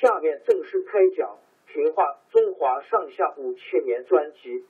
下面正式开讲《评话中华上下五千年》专辑。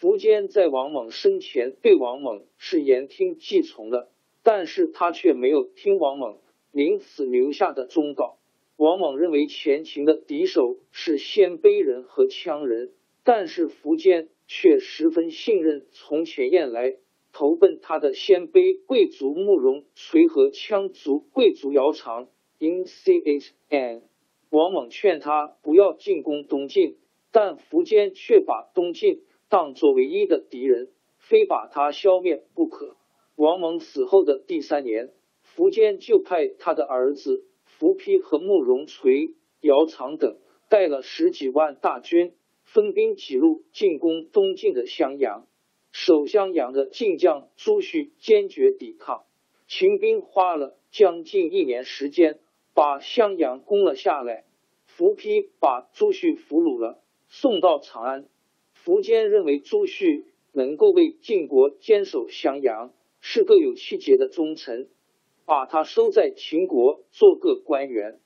苻坚在王猛生前对王猛是言听计从的，但是他却没有听王猛临死留下的忠告。王猛认为前秦的敌手是鲜卑人和羌人，但是苻坚。却十分信任从前燕来投奔他的鲜卑贵族慕容垂和羌族贵族姚苌。因 C H N，王猛劝他不要进攻东晋，但苻坚却把东晋当作唯一的敌人，非把他消灭不可。王猛死后的第三年，苻坚就派他的儿子苻丕和慕容垂、姚苌等带了十几万大军。分兵几路进攻东晋的襄阳，守襄阳的晋将朱旭坚决抵抗，秦兵花了将近一年时间把襄阳攻了下来。苻丕把朱旭俘虏了，送到长安。苻坚认为朱旭能够为晋国坚守襄阳，是个有气节的忠臣，把他收在秦国做个官员。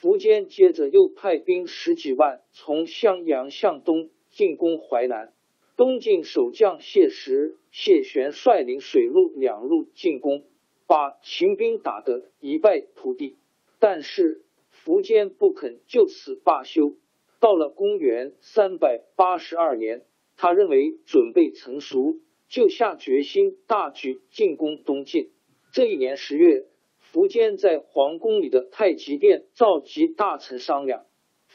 苻坚接着又派兵十几万从襄阳向东进攻淮南，东晋守将谢石、谢玄率领水陆两路进攻，把秦兵打得一败涂地。但是苻坚不肯就此罢休。到了公元三百八十二年，他认为准备成熟，就下决心大举进攻东晋。这一年十月。苻坚在皇宫里的太极殿召集大臣商量。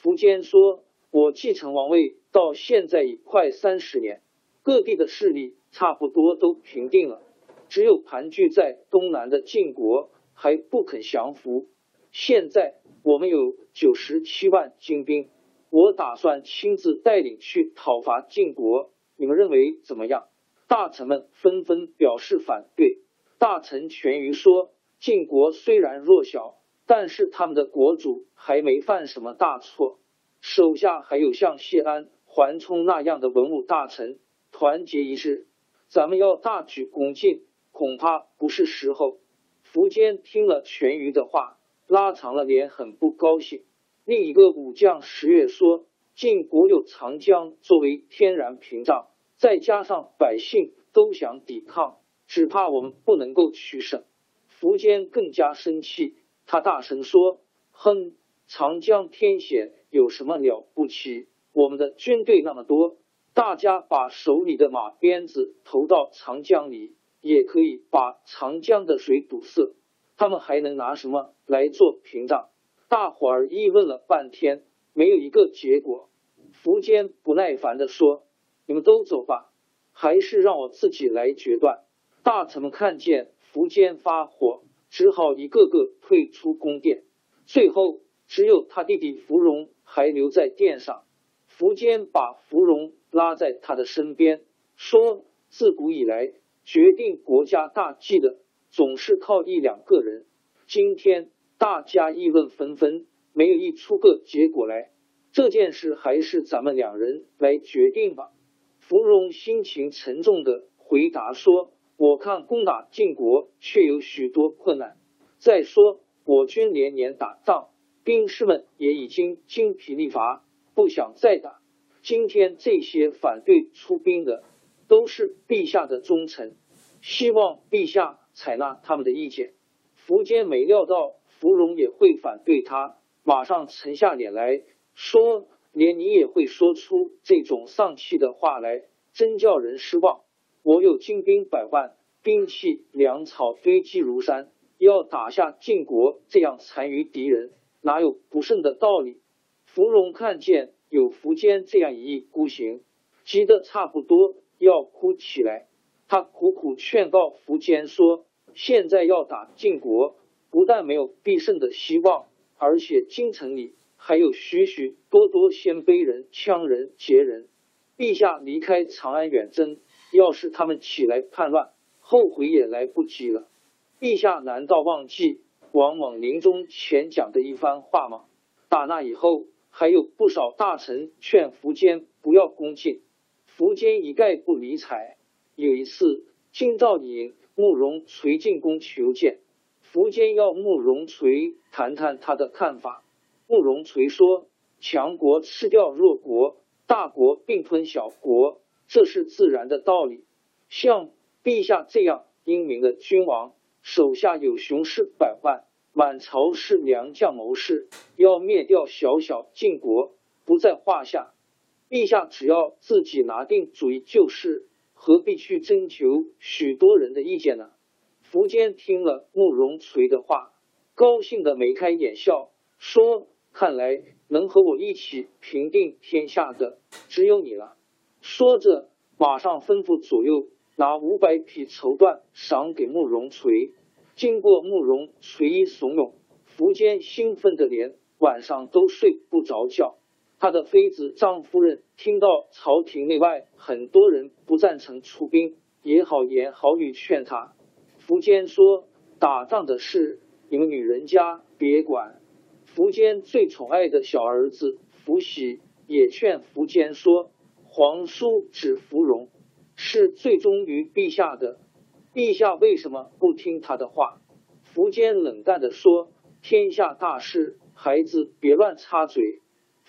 苻坚说：“我继承王位到现在已快三十年，各地的势力差不多都平定了，只有盘踞在东南的晋国还不肯降服。现在我们有九十七万精兵，我打算亲自带领去讨伐晋国，你们认为怎么样？”大臣们纷纷表示反对。大臣全于说。晋国虽然弱小，但是他们的国主还没犯什么大错，手下还有像谢安、桓冲那样的文武大臣，团结一致，咱们要大举攻进，恐怕不是时候。苻坚听了全余的话，拉长了脸，很不高兴。另一个武将十月说：“晋国有长江作为天然屏障，再加上百姓都想抵抗，只怕我们不能够取胜。”苻坚更加生气，他大声说：“哼，长江天险有什么了不起？我们的军队那么多，大家把手里的马鞭子投到长江里，也可以把长江的水堵塞。他们还能拿什么来做屏障？”大伙儿议论了半天，没有一个结果。苻坚不耐烦的说：“你们都走吧，还是让我自己来决断。”大臣们看见。苻坚发火，只好一个个退出宫殿。最后，只有他弟弟芙蓉还留在殿上。苻坚把芙蓉拉在他的身边，说：“自古以来，决定国家大计的总是靠一两个人。今天大家议论纷纷，没有一出个结果来。这件事还是咱们两人来决定吧。芙蓉心情沉重的回答说：“我看攻打晋国却有许多困难。再说我军连年打仗，兵士们也已经精疲力乏，不想再打。今天这些反对出兵的。”都是陛下的忠臣，希望陛下采纳他们的意见。苻坚没料到芙蓉也会反对他，马上沉下脸来说：“连你也会说出这种丧气的话来，真叫人失望。我有精兵百万，兵器粮草堆积如山，要打下晋国这样残余敌人，哪有不胜的道理？”芙蓉看见有苻坚这样一意孤行，急得差不多。要哭起来，他苦苦劝告苻坚说：“现在要打晋国，不但没有必胜的希望，而且京城里还有许许多多鲜卑人、羌人、羯人。陛下离开长安远征，要是他们起来叛乱，后悔也来不及了。陛下难道忘记王猛临终前讲的一番话吗？打那以后，还有不少大臣劝苻坚不要恭敬。”苻坚一概不理睬。有一次，金兆尹慕容垂进宫求见，苻坚要慕容垂谈谈他的看法。慕容垂说：“强国吃掉弱国，大国并吞小国，这是自然的道理。像陛下这样英明的君王，手下有雄士百万，满朝是良将谋士，要灭掉小小晋国，不在话下。”陛下只要自己拿定主意就是，何必去征求许多人的意见呢？苻坚听了慕容垂的话，高兴的眉开眼笑，说：“看来能和我一起平定天下的只有你了。”说着，马上吩咐左右拿五百匹绸缎赏给慕容垂。经过慕容垂一怂恿，苻坚兴奋的连晚上都睡不着觉。他的妃子张夫人听到朝廷内外很多人不赞成出兵，也好言好语劝他。苻坚说：“打仗的事，你们女人家别管。”苻坚最宠爱的小儿子苻喜也劝苻坚说：“皇叔指芙蓉是最忠于陛下的，陛下为什么不听他的话？”苻坚冷淡的说：“天下大事，孩子别乱插嘴。”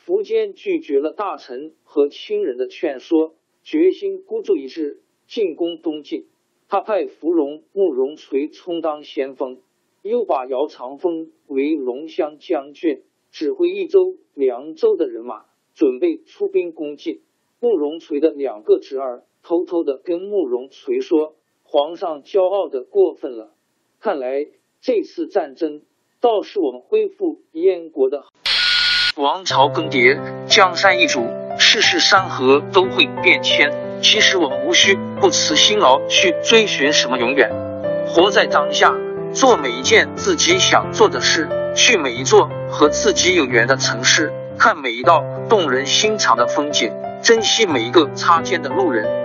苻坚拒绝了大臣和亲人的劝说，决心孤注一掷进攻东晋。他派芙蓉、慕容垂充当先锋，又把姚长风为龙骧将军，指挥益州、凉州的人马，准备出兵攻晋。慕容垂的两个侄儿偷偷的跟慕容垂说：“皇上骄傲的过分了，看来这次战争倒是我们恢复燕国的。”王朝更迭，江山易主，世事山河都会变迁。其实我们无需不辞辛劳去追寻什么永远，活在当下，做每一件自己想做的事，去每一座和自己有缘的城市，看每一道动人心肠的风景，珍惜每一个擦肩的路人。